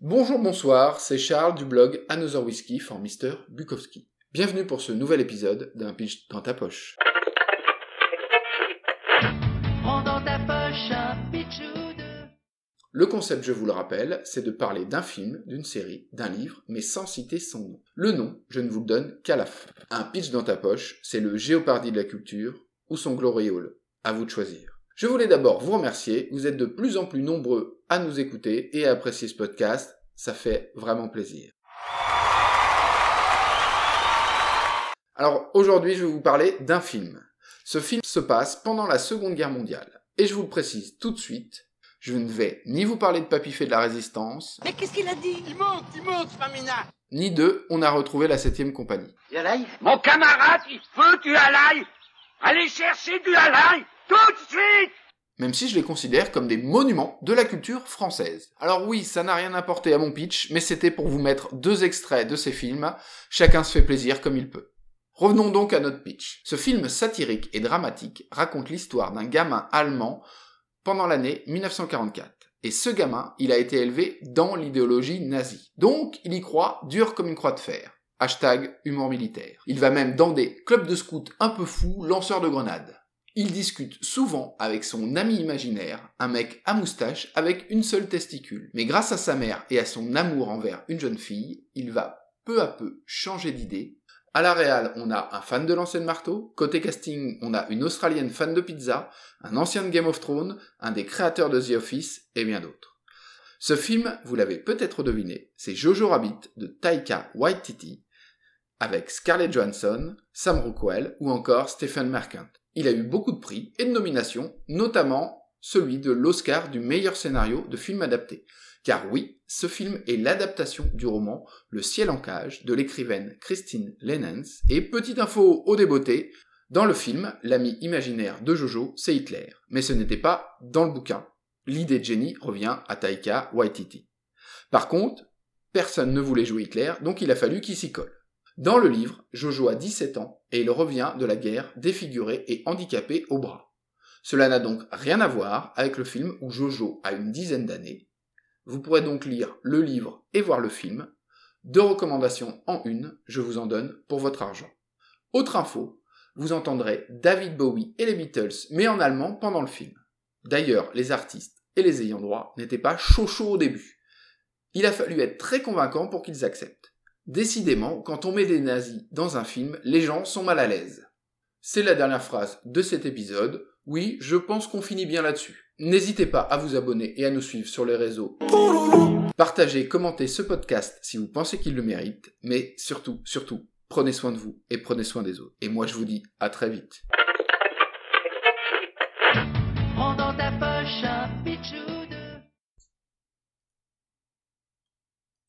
Bonjour, bonsoir, c'est Charles du blog Another Whiskey for Mr. Bukowski. Bienvenue pour ce nouvel épisode d'un pitch dans ta poche. Le concept, je vous le rappelle, c'est de parler d'un film, d'une série, d'un livre, mais sans citer son nom. Le nom, je ne vous le donne qu'à la fin. Un pitch dans ta poche, c'est le géopardy de la culture ou son gloriole. À vous de choisir. Je voulais d'abord vous remercier, vous êtes de plus en plus nombreux à nous écouter et à apprécier ce podcast, ça fait vraiment plaisir. Alors aujourd'hui je vais vous parler d'un film. Ce film se passe pendant la Seconde Guerre mondiale. Et je vous le précise tout de suite, je ne vais ni vous parler de Papifé de la Résistance, Mais qu'est-ce qu'il a dit? Il monte, il monte, Mamina ni de On a retrouvé la 7ème compagnie. Du halaï Mon camarade, il faut du halaï Allez chercher du halaï Tout de suite même si je les considère comme des monuments de la culture française. Alors oui, ça n'a rien apporté à mon pitch, mais c'était pour vous mettre deux extraits de ces films, chacun se fait plaisir comme il peut. Revenons donc à notre pitch. Ce film satirique et dramatique raconte l'histoire d'un gamin allemand pendant l'année 1944. Et ce gamin, il a été élevé dans l'idéologie nazie. Donc, il y croit dur comme une croix de fer. Hashtag humour militaire. Il va même dans des clubs de scouts un peu fous, lanceurs de grenades. Il discute souvent avec son ami imaginaire, un mec à moustache avec une seule testicule. Mais grâce à sa mère et à son amour envers une jeune fille, il va peu à peu changer d'idée. À la réal, on a un fan de l'ancienne marteau. Côté casting, on a une australienne fan de pizza, un ancien de Game of Thrones, un des créateurs de The Office et bien d'autres. Ce film, vous l'avez peut-être deviné, c'est Jojo Rabbit de Taika Waititi avec Scarlett Johansson, Sam Rockwell ou encore Stephen Merchant. Il a eu beaucoup de prix et de nominations, notamment celui de l'Oscar du meilleur scénario de film adapté. Car oui, ce film est l'adaptation du roman Le ciel en cage de l'écrivaine Christine Lenens. Et petite info au débeauté, dans le film, l'ami imaginaire de Jojo, c'est Hitler. Mais ce n'était pas dans le bouquin. L'idée de génie revient à Taika Waititi. Par contre, personne ne voulait jouer Hitler, donc il a fallu qu'il s'y colle. Dans le livre, Jojo a 17 ans et il revient de la guerre défiguré et handicapé au bras. Cela n'a donc rien à voir avec le film où Jojo a une dizaine d'années. Vous pourrez donc lire le livre et voir le film. Deux recommandations en une, je vous en donne pour votre argent. Autre info, vous entendrez David Bowie et les Beatles, mais en allemand pendant le film. D'ailleurs, les artistes et les ayants droit n'étaient pas chaud chaud au début. Il a fallu être très convaincant pour qu'ils acceptent. Décidément, quand on met des nazis dans un film, les gens sont mal à l'aise. C'est la dernière phrase de cet épisode. Oui, je pense qu'on finit bien là-dessus. N'hésitez pas à vous abonner et à nous suivre sur les réseaux. Partagez, commentez ce podcast si vous pensez qu'il le mérite, mais surtout, surtout, prenez soin de vous et prenez soin des autres. Et moi je vous dis à très vite.